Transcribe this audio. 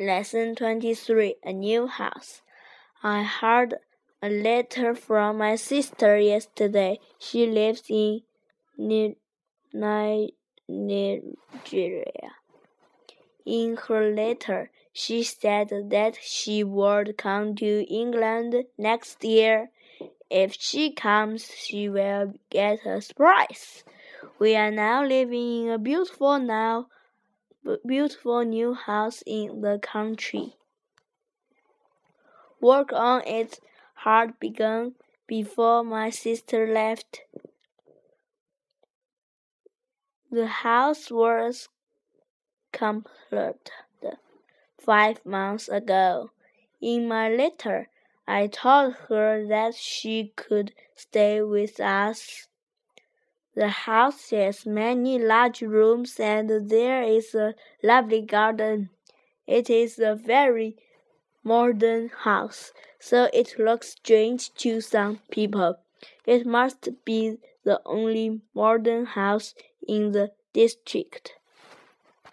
Lesson 23 A New House. I heard a letter from my sister yesterday. She lives in Nigeria. In her letter, she said that she would come to England next year. If she comes, she will get a surprise. We are now living in a beautiful now beautiful new house in the country. Work on it had begun before my sister left. The house was completed five months ago. In my letter, I told her that she could stay with us the house has many large rooms and there is a lovely garden. It is a very modern house, so it looks strange to some people. It must be the only modern house in the district.